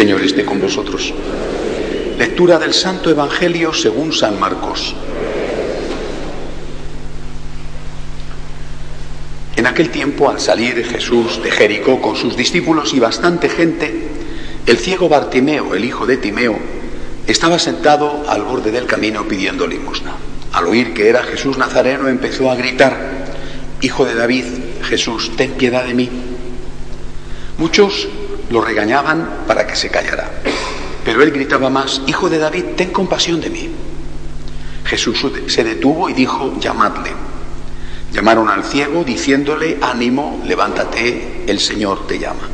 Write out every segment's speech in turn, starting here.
Señor esté con vosotros. Lectura del Santo Evangelio según San Marcos. En aquel tiempo, al salir Jesús de Jericó con sus discípulos y bastante gente, el ciego Bartimeo, el hijo de Timeo, estaba sentado al borde del camino pidiendo limosna. Al oír que era Jesús Nazareno, empezó a gritar, Hijo de David, Jesús, ten piedad de mí. Muchos lo regañaban para que se callara, pero él gritaba más, Hijo de David, ten compasión de mí. Jesús se detuvo y dijo, llamadle. Llamaron al ciego diciéndole, ánimo, levántate, el Señor te llama.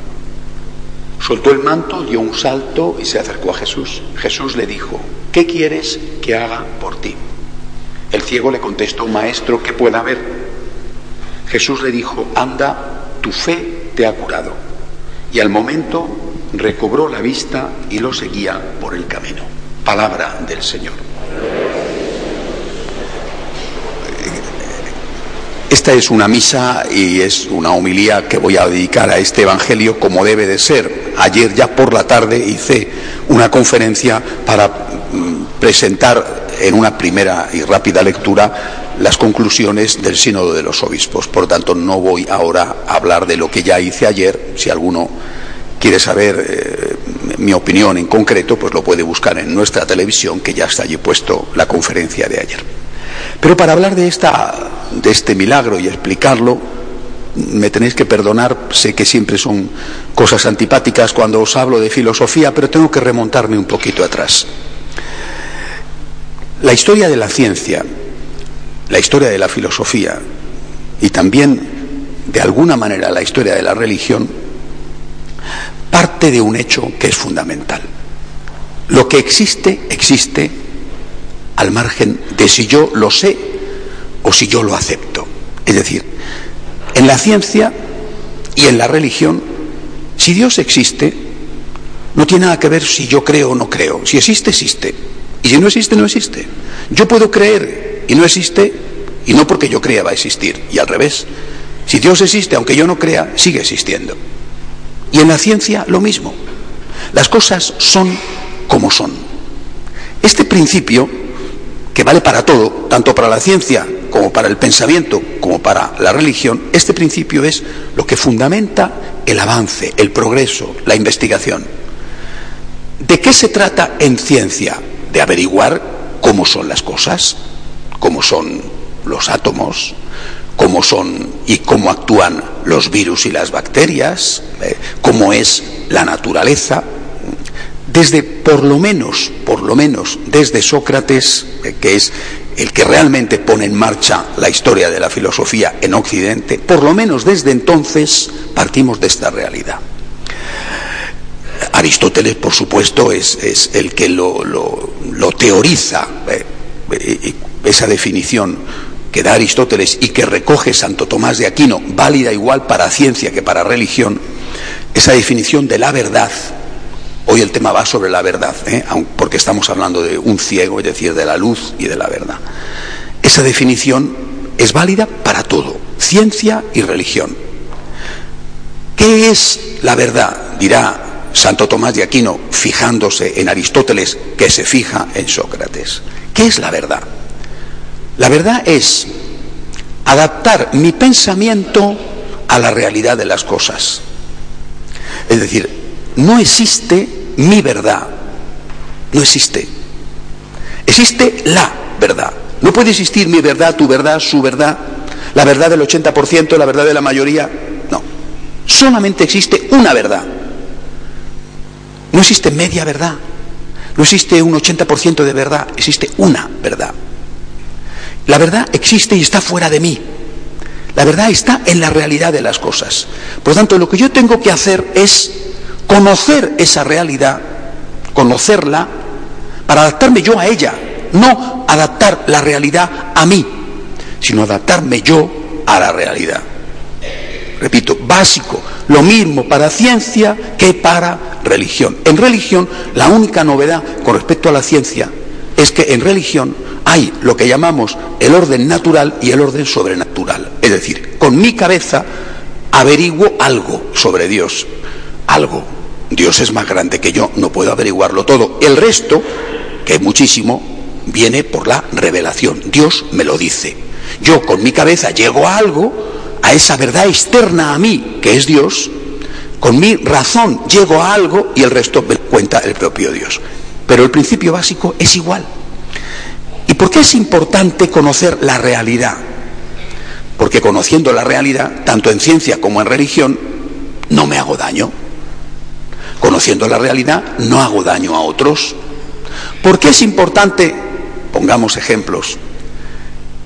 Soltó el manto, dio un salto y se acercó a Jesús. Jesús le dijo, ¿qué quieres que haga por ti? El ciego le contestó, Maestro, ¿qué pueda ver? Jesús le dijo, anda, tu fe te ha curado. Y al momento recobró la vista y lo seguía por el camino. Palabra del Señor. Esta es una misa y es una homilía que voy a dedicar a este Evangelio como debe de ser. Ayer ya por la tarde hice una conferencia para mm, presentar en una primera y rápida lectura las conclusiones del Sínodo de los Obispos. Por tanto, no voy ahora a hablar de lo que ya hice ayer. Si alguno quiere saber eh, mi opinión en concreto, pues lo puede buscar en nuestra televisión, que ya está allí puesto la conferencia de ayer. Pero para hablar de, esta, de este milagro y explicarlo, me tenéis que perdonar, sé que siempre son cosas antipáticas cuando os hablo de filosofía, pero tengo que remontarme un poquito atrás. La historia de la ciencia, la historia de la filosofía y también, de alguna manera, la historia de la religión, parte de un hecho que es fundamental. Lo que existe, existe al margen de si yo lo sé o si yo lo acepto. Es decir, en la ciencia y en la religión, si Dios existe, no tiene nada que ver si yo creo o no creo. Si existe, existe. Y si no existe, no existe. Yo puedo creer y no existe, y no porque yo crea va a existir. Y al revés, si Dios existe, aunque yo no crea, sigue existiendo. Y en la ciencia lo mismo. Las cosas son como son. Este principio que vale para todo, tanto para la ciencia como para el pensamiento, como para la religión, este principio es lo que fundamenta el avance, el progreso, la investigación. ¿De qué se trata en ciencia? De averiguar cómo son las cosas, cómo son los átomos, cómo son y cómo actúan los virus y las bacterias, eh, cómo es la naturaleza, desde por lo menos, por lo menos desde Sócrates, eh, que es el que realmente pone en marcha la historia de la filosofía en Occidente, por lo menos desde entonces partimos de esta realidad. Aristóteles, por supuesto, es, el que lo, teoriza, eh, esa definición que da Aristóteles y que recoge Santo Tomás de Aquino, válida igual para ciencia que para religión, esa definición de la verdad Hoy el tema va sobre la verdad, ¿eh? porque estamos hablando de un ciego, es decir, de la luz y de la verdad. Esa definición es válida para todo, ciencia y religión. ¿Qué es la verdad? Dirá Santo Tomás de Aquino, fijándose en Aristóteles, que se fija en Sócrates. ¿Qué es la verdad? La verdad es adaptar mi pensamiento a la realidad de las cosas. Es decir, no existe mi verdad. No existe. Existe la verdad. No puede existir mi verdad, tu verdad, su verdad, la verdad del 80%, la verdad de la mayoría. No. Solamente existe una verdad. No existe media verdad. No existe un 80% de verdad. Existe una verdad. La verdad existe y está fuera de mí. La verdad está en la realidad de las cosas. Por lo tanto, lo que yo tengo que hacer es conocer esa realidad, conocerla, para adaptarme yo a ella, no adaptar la realidad a mí, sino adaptarme yo a la realidad. Repito, básico, lo mismo para ciencia que para religión. En religión, la única novedad con respecto a la ciencia es que en religión hay lo que llamamos el orden natural y el orden sobrenatural. Es decir, con mi cabeza averiguo algo sobre Dios, algo, Dios es más grande que yo, no puedo averiguarlo todo. El resto, que muchísimo, viene por la revelación. Dios me lo dice. Yo con mi cabeza llego a algo, a esa verdad externa a mí, que es Dios, con mi razón llego a algo y el resto me cuenta el propio Dios. Pero el principio básico es igual. ¿Y por qué es importante conocer la realidad? Porque conociendo la realidad, tanto en ciencia como en religión, no me hago daño. Conociendo la realidad, no hago daño a otros. ¿Por qué es importante, pongamos ejemplos,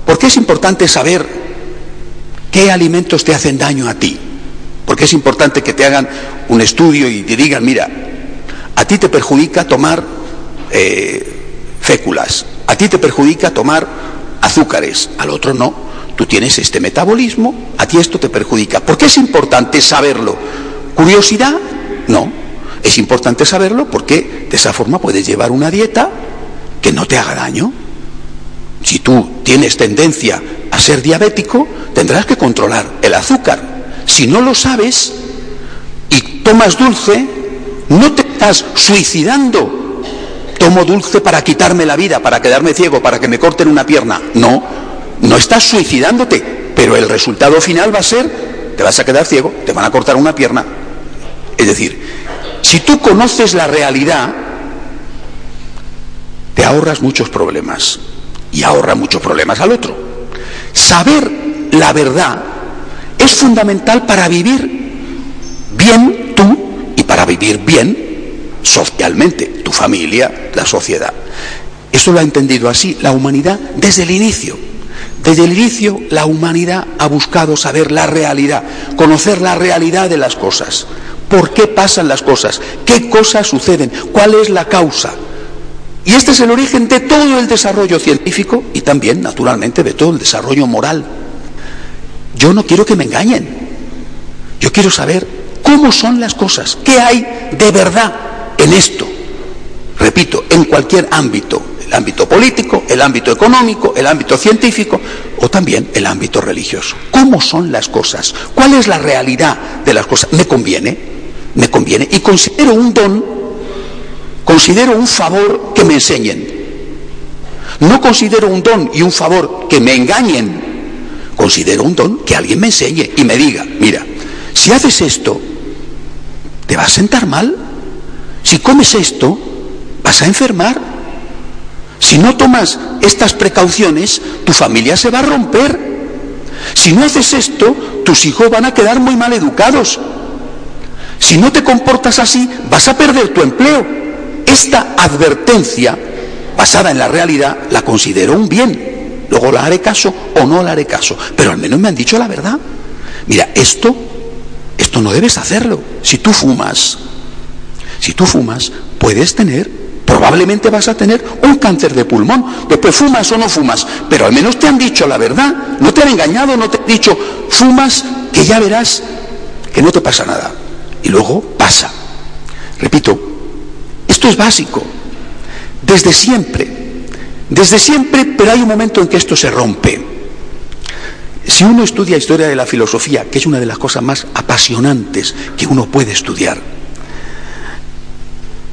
por qué es importante saber qué alimentos te hacen daño a ti? Porque es importante que te hagan un estudio y te digan, mira, a ti te perjudica tomar eh, féculas, a ti te perjudica tomar azúcares, al otro no. Tú tienes este metabolismo, a ti esto te perjudica. ¿Por qué es importante saberlo? ¿Curiosidad? No. Es importante saberlo porque de esa forma puedes llevar una dieta que no te haga daño. Si tú tienes tendencia a ser diabético, tendrás que controlar el azúcar. Si no lo sabes y tomas dulce, no te estás suicidando. Tomo dulce para quitarme la vida, para quedarme ciego, para que me corten una pierna. No, no estás suicidándote, pero el resultado final va a ser, te vas a quedar ciego, te van a cortar una pierna. Es decir, si tú conoces la realidad, te ahorras muchos problemas y ahorra muchos problemas al otro. Saber la verdad es fundamental para vivir bien tú y para vivir bien socialmente, tu familia, la sociedad. Eso lo ha entendido así la humanidad desde el inicio. Desde el inicio la humanidad ha buscado saber la realidad, conocer la realidad de las cosas. ¿Por qué pasan las cosas? ¿Qué cosas suceden? ¿Cuál es la causa? Y este es el origen de todo el desarrollo científico y también, naturalmente, de todo el desarrollo moral. Yo no quiero que me engañen. Yo quiero saber cómo son las cosas, qué hay de verdad en esto. Repito, en cualquier ámbito, el ámbito político, el ámbito económico, el ámbito científico o también el ámbito religioso. ¿Cómo son las cosas? ¿Cuál es la realidad de las cosas? ¿Me conviene? ¿Me conviene? Y considero un don, considero un favor que me enseñen. No considero un don y un favor que me engañen considero un don que alguien me enseñe y me diga, mira, si haces esto, te vas a sentar mal. Si comes esto, vas a enfermar. Si no tomas estas precauciones, tu familia se va a romper. Si no haces esto, tus hijos van a quedar muy mal educados. Si no te comportas así, vas a perder tu empleo. Esta advertencia, basada en la realidad, la considero un bien. Luego la haré caso o no la haré caso. Pero al menos me han dicho la verdad. Mira, esto, esto no debes hacerlo. Si tú fumas, si tú fumas, puedes tener, probablemente vas a tener un cáncer de pulmón. Después fumas o no fumas, pero al menos te han dicho la verdad. No te han engañado, no te han dicho, fumas, que ya verás que no te pasa nada. Y luego pasa. Repito, esto es básico. Desde siempre desde siempre, pero hay un momento en que esto se rompe. Si uno estudia historia de la filosofía, que es una de las cosas más apasionantes que uno puede estudiar,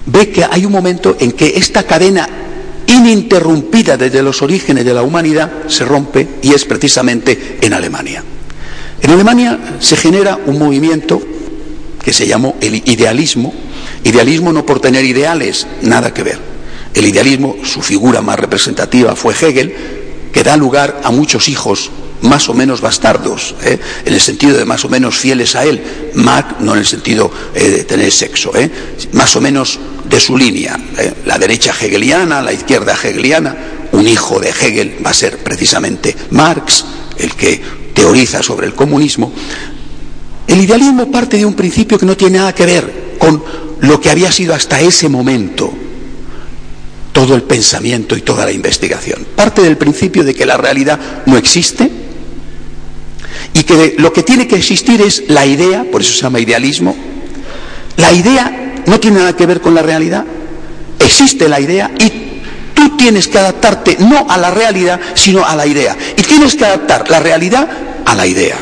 ve que hay un momento en que esta cadena ininterrumpida desde los orígenes de la humanidad se rompe y es precisamente en Alemania. En Alemania se genera un movimiento que se llamó el idealismo, idealismo no por tener ideales, nada que ver, el idealismo, su figura más representativa fue Hegel, que da lugar a muchos hijos más o menos bastardos, ¿eh? en el sentido de más o menos fieles a él, Marx no en el sentido eh, de tener sexo, ¿eh? más o menos de su línea, la derecha hegeliana, la izquierda hegeliana, un hijo de Hegel va a ser precisamente Marx, el que teoriza sobre el comunismo. El idealismo parte de un principio que no tiene nada que ver con lo que había sido hasta ese momento todo el pensamiento y toda la investigación. Parte del principio de que la realidad no existe y que lo que tiene que existir es la idea, por eso se llama idealismo. La idea no tiene nada que ver con la realidad, existe la idea y tú tienes que adaptarte no a la realidad, sino a la idea. Y tienes que adaptar la realidad a la idea.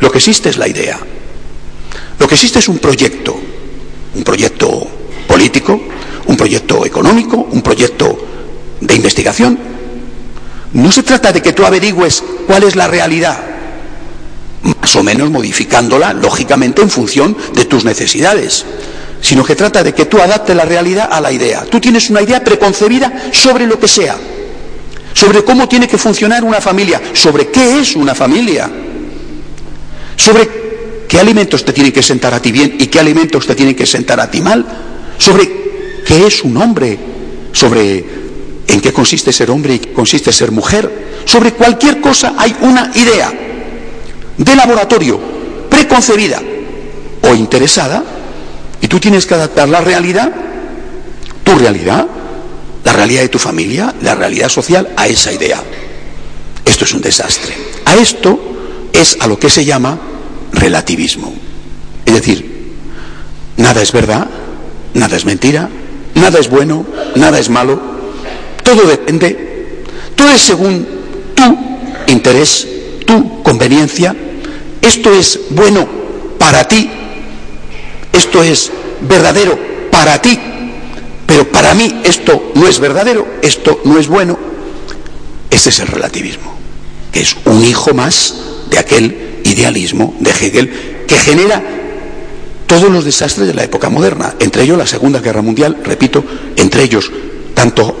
Lo que existe es la idea. Lo que existe es un proyecto. un proyecto político, un proyecto económico, un proyecto de investigación. No se trata de que tú averigües cuál es la realidad, o menos modificándola, lógicamente, en función de tus necesidades, sino que trata de que tú adaptes la realidad a la idea. Tú tienes una idea preconcebida sobre lo que sea, sobre cómo tiene que funcionar una familia, sobre qué es una familia, sobre qué alimentos te tienen que sentar a ti bien y qué alimentos te tienen que sentar a ti mal, sobre qué es un hombre, sobre en qué consiste ser hombre y qué consiste ser mujer, sobre cualquier cosa hay una idea de laboratorio preconcebida o interesada y tú tienes que adaptar la realidad, tu realidad, la realidad de tu familia, la realidad social a esa idea. Esto es un desastre. A esto es a lo que se llama relativismo. Es decir, nada es verdad, nada es mentira, nada es bueno, nada es malo, todo depende, todo es según tu interés, tu conveniencia, esto es bueno para ti, esto es verdadero para ti, pero para mí esto no es verdadero, esto no es bueno. Ese es el relativismo, que es un hijo más de aquel idealismo de Hegel que genera todos los desastres de la época moderna, entre ellos la Segunda Guerra Mundial, repito, entre ellos tanto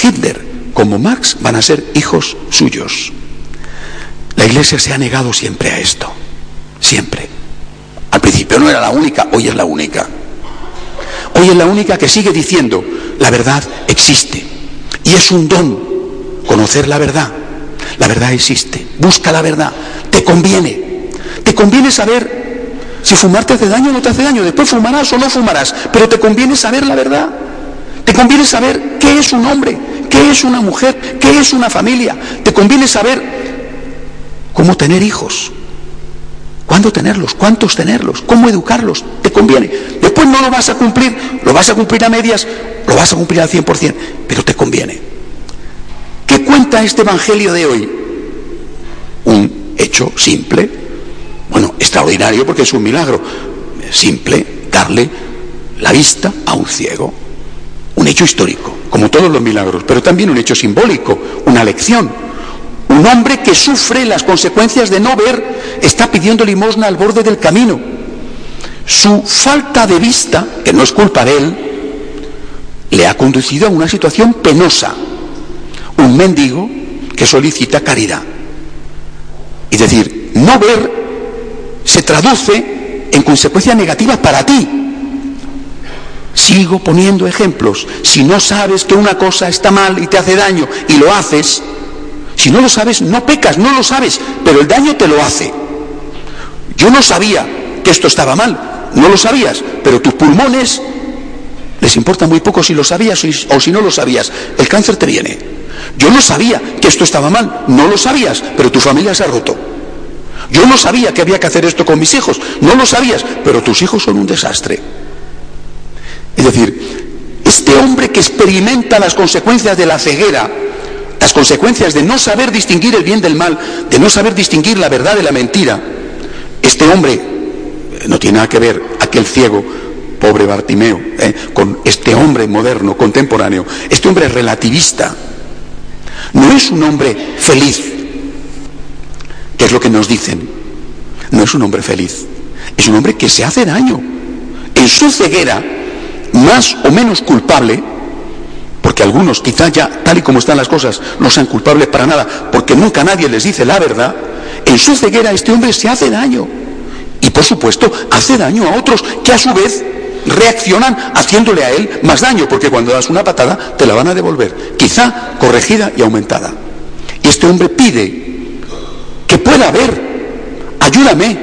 Hitler como Marx van a ser hijos suyos. La Iglesia se ha negado siempre a esto, siempre. Al principio no era la única, hoy es la única. Hoy es la única que sigue diciendo, la verdad existe. Y es un don conocer la verdad. La verdad existe. Busca la verdad. Te conviene. Te conviene saber si fumar te hace daño o no te hace daño. Después fumarás o no fumarás. Pero te conviene saber la verdad. Te conviene saber qué es un hombre, qué es una mujer, qué es una familia. Te conviene saber cómo tener hijos, cuándo tenerlos, cuántos tenerlos, cómo educarlos. Te conviene. Después no lo vas a cumplir, lo vas a cumplir a medias, lo vas a cumplir al 100%, pero te conviene. ¿Qué cuenta este Evangelio de hoy? Un hecho simple, bueno, extraordinario porque es un milagro, simple, darle la vista a un ciego. Un hecho histórico, como todos los milagros, pero también un hecho simbólico, una lección un hombre que sufre las consecuencias de no ver está pidiendo limosna al borde del camino. Su falta de vista, que no es culpa de él, le ha conducido a una situación penosa. Un mendigo que solicita caridad. Es decir, no ver se traduce en consecuencias negativas para ti. Sigo poniendo ejemplos. Si no sabes que una cosa está mal y te hace daño y lo haces, si no lo sabes, no pecas, no lo sabes, pero el daño te lo hace. Yo no sabía que esto estaba mal, no lo sabías, pero tus pulmones les importa muy poco si lo sabías o si no lo sabías. El cáncer te viene. Yo no sabía que esto estaba mal, no lo sabías, pero tu familia se ha roto. Yo no sabía que había que hacer esto con mis hijos, no lo sabías, pero tus hijos son un desastre. Es decir, este hombre que experimenta las consecuencias de la ceguera, las consecuencias de no saber distinguir el bien del mal, de no saber distinguir la verdad de la mentira, este hombre eh, no tiene nada que ver aquel ciego, pobre Bartimeo, eh, con este hombre moderno, contemporáneo, este hombre relativista. No es un hombre feliz, que es lo que nos dicen. No es un hombre feliz, es un hombre que se hace daño. En su ceguera, más o menos culpable, porque algunos quizá ya, tal y como están las cosas, no sean culpables para nada, porque nunca nadie les dice la verdad, en su ceguera este hombre se hace daño. Y por supuesto, hace daño a otros que a su vez reaccionan haciéndole a él más daño, porque cuando das una patada te la van a devolver, quizá corregida y aumentada. Y este hombre pide que pueda ver, ayúdame,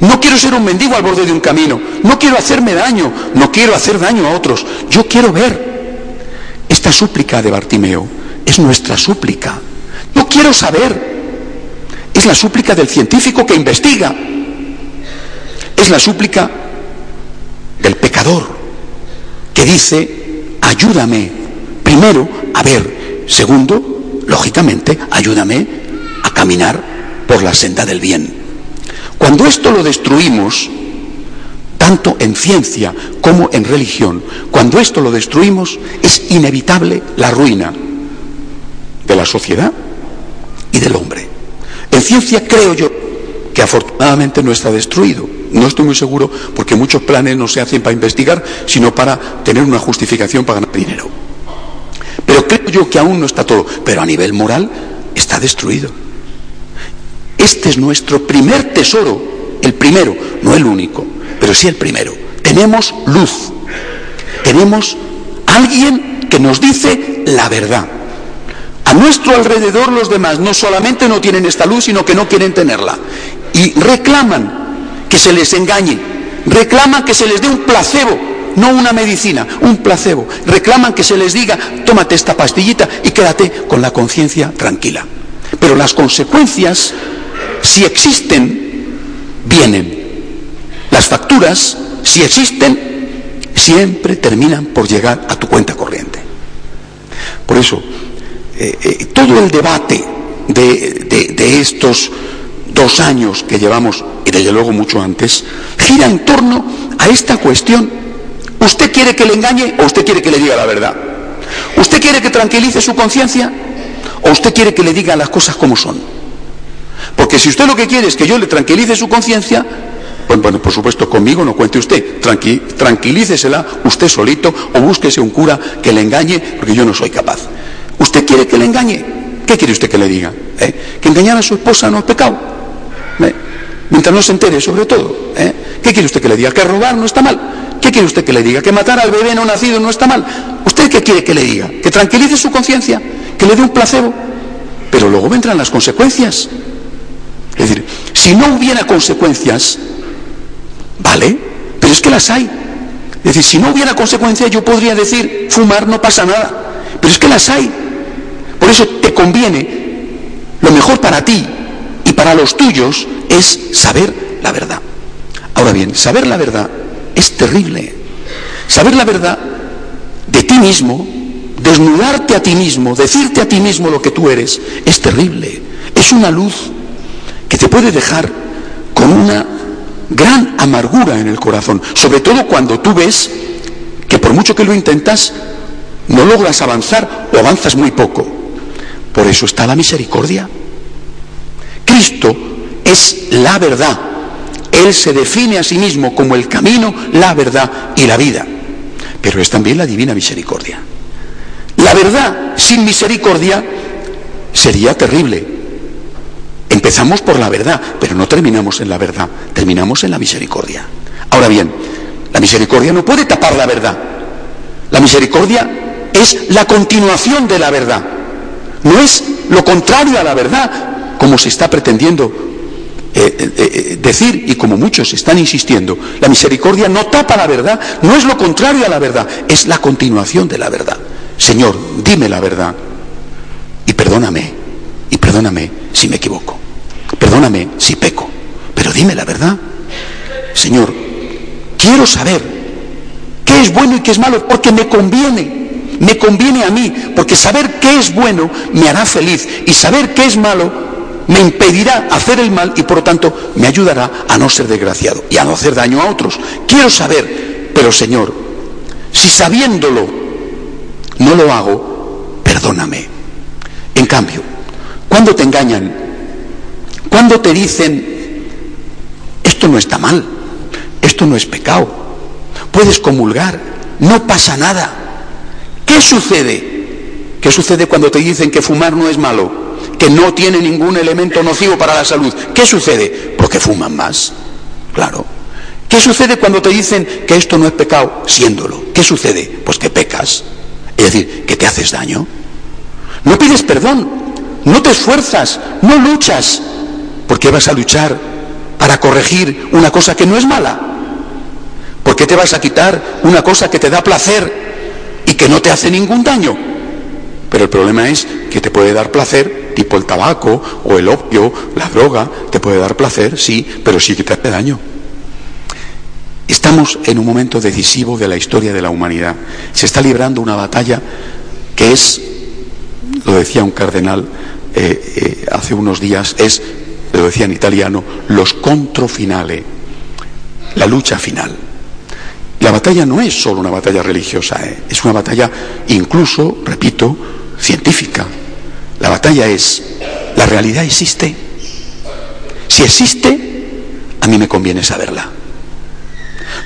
no quiero ser un mendigo al borde de un camino, no quiero hacerme daño, no quiero hacer daño a otros, yo quiero ver. Esta súplica de Bartimeo es nuestra súplica. No quiero saber. Es la súplica del científico que investiga. Es la súplica del pecador que dice, ayúdame primero a ver. Segundo, lógicamente, ayúdame a caminar por la senda del bien. Cuando esto lo destruimos, tanto en ciencia como en religión. Cuando esto lo destruimos, es inevitable la ruina de la sociedad y del hombre. En ciencia creo yo que afortunadamente no está destruido. No estoy muy seguro porque muchos planes no se hacen para investigar, sino para tener una justificación para ganar dinero. Pero creo yo que aún no está todo. Pero a nivel moral está destruido. Este es nuestro primer tesoro, el primero, no el único, pero sí el primero. Tenemos luz. Tenemos alguien que nos dice la verdad. A nuestro alrededor los demás no solamente no tienen esta luz, sino que no quieren tenerla. Y reclaman que se les engañe, reclaman que se les dé un placebo, no una medicina, un placebo. Reclaman que se les diga, tómate esta pastillita y quédate con la conciencia tranquila. Pero las consecuencias, si existen, vienen. Las facturas, si existen, siempre terminan por llegar a tu cuenta corriente. Por eso, eh, eh, todo el debate de, estos dos años que llevamos, y desde luego mucho antes, gira en torno a esta cuestión. ¿Usted quiere que le engañe o usted quiere que le diga la verdad? ¿Usted quiere que tranquilice su conciencia o usted quiere que le diga las cosas como son? Porque si usted lo que quiere es que yo le tranquilice su conciencia, pues bueno, por supuesto, conmigo no cuente usted. tranquilícesela usted solito o búsquese un cura que le engañe, porque yo no soy capaz. ¿Usted quiere que le engañe? ¿Qué quiere usted que le diga? ¿Eh? ¿Que engañar a su esposa no es pecado? ¿Eh? Mientras no se entere, sobre todo. ¿eh? ¿Qué quiere usted que le diga? ¿Que robar no está mal? ¿Qué quiere usted que le diga? ¿Que matar al bebé no nacido no está mal? ¿Usted qué quiere que le diga? ¿Que tranquilice su conciencia? ¿Que le dé un placebo? Pero luego vendrán las consecuencias. Es decir, si no hubiera consecuencias, ¿vale? Pero es que las hay. Es decir, si no hubiera consecuencias, yo podría decir, fumar no pasa nada. Pero es que las hay. Por eso te conviene, lo mejor para ti y para los tuyos es saber la verdad. Ahora bien, saber la verdad es terrible. Saber la verdad de ti mismo, desnudarte a ti mismo, decirte a ti mismo lo que tú eres, es terrible. Es una luz que te puede dejar con una gran amargura en el corazón, sobre todo cuando tú ves que por mucho que lo intentas, no logras avanzar o avanzas muy poco. Por eso está la misericordia. Cristo es la verdad. Él se define a sí mismo como el camino, la verdad y la vida. Pero es también la divina misericordia. La verdad sin misericordia sería terrible. Empezamos por la verdad, pero no terminamos en la verdad, terminamos en la misericordia. Ahora bien, la misericordia no puede tapar la verdad. La misericordia es la continuación de la verdad. No es lo contrario a la verdad, como se está pretendiendo eh, eh, eh, decir y como muchos están insistiendo. La misericordia no tapa la verdad, no es lo contrario a la verdad, es la continuación de la verdad. Señor, dime la verdad y perdóname, y perdóname si me equivoco, perdóname si peco, pero dime la verdad. Señor, quiero saber qué es bueno y qué es malo porque me conviene me conviene a mí, porque saber qué es bueno me hará feliz y saber qué es malo me impedirá hacer el mal y por lo tanto me ayudará a no ser desgraciado y a no hacer daño a otros. Quiero saber, pero Señor, si sabiéndolo no lo hago, perdóname. En cambio, cuando te engañan, cuando te dicen, esto no está mal, esto no es pecado, puedes comulgar, no pasa nada, ¿Qué sucede? ¿Qué sucede cuando te dicen que fumar no es malo? Que no tiene ningún elemento nocivo para la salud. ¿Qué sucede? Porque fuman más. Claro. ¿Qué sucede cuando te dicen que esto no es pecado siéndolo? ¿Qué sucede? Pues que pecas. Es decir, que te haces daño. No pides perdón, no te esfuerzas, no luchas. ¿Por qué vas a luchar para corregir una cosa que no es mala? ¿Por qué te vas a quitar una cosa que te da placer y que no te hace ningún daño. Pero el problema es que te puede dar placer, tipo el tabaco o el opio, la droga, te puede dar placer, sí, pero sí que te hace daño. Estamos en un momento decisivo de la historia de la humanidad. Se está librando una batalla que es, lo decía un cardenal eh, eh, hace unos días, es, lo decía en italiano, los controfinale, la lucha final. La batalla no es solo una batalla religiosa, ¿eh? es una batalla incluso, repito, científica. La batalla es, ¿la realidad existe? Si existe, a mí me conviene saberla.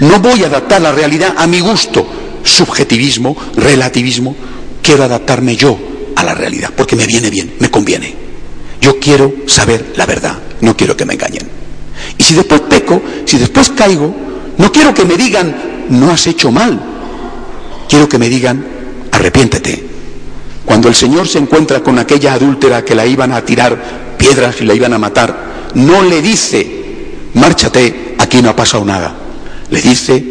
No voy a adaptar la realidad a mi gusto, subjetivismo, relativismo, quiero adaptarme yo a la realidad, porque me viene bien, me conviene. Yo quiero saber la verdad, no quiero que me engañen. Y si después peco, si después caigo, no quiero que me digan, no has hecho mal. Quiero que me digan, arrepiéntete. Cuando el Señor se encuentra con aquella adúltera que la iban a tirar piedras y la iban a matar, no le dice, márchate, aquí no ha pasado nada. Le dice,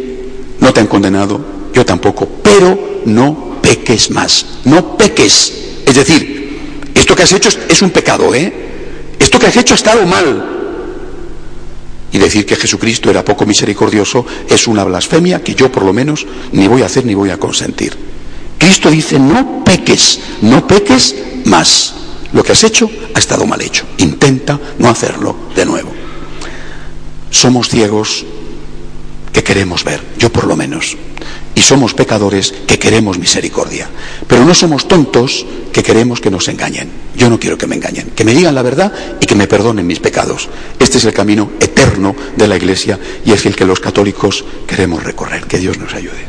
no te han condenado, yo tampoco, pero no peques más, no peques. Es decir, que has hecho es un pecado, ¿eh? Esto que has hecho ha estado mal. Y decir que Jesucristo era poco misericordioso es una blasfemia que yo por lo menos ni voy a hacer ni voy a consentir. Cristo dice, no peques, no peques más. Lo que has hecho ha estado mal hecho. Intenta no hacerlo de nuevo. Somos ciegos que queremos ver, yo por lo menos y somos pecadores que queremos misericordia. Pero no somos tontos que queremos que nos engañen. Yo no quiero que me engañen, que me digan la verdad y que me perdonen mis pecados. Este es el camino eterno de la Iglesia y es el que los católicos queremos recorrer. Que Dios nos ayude.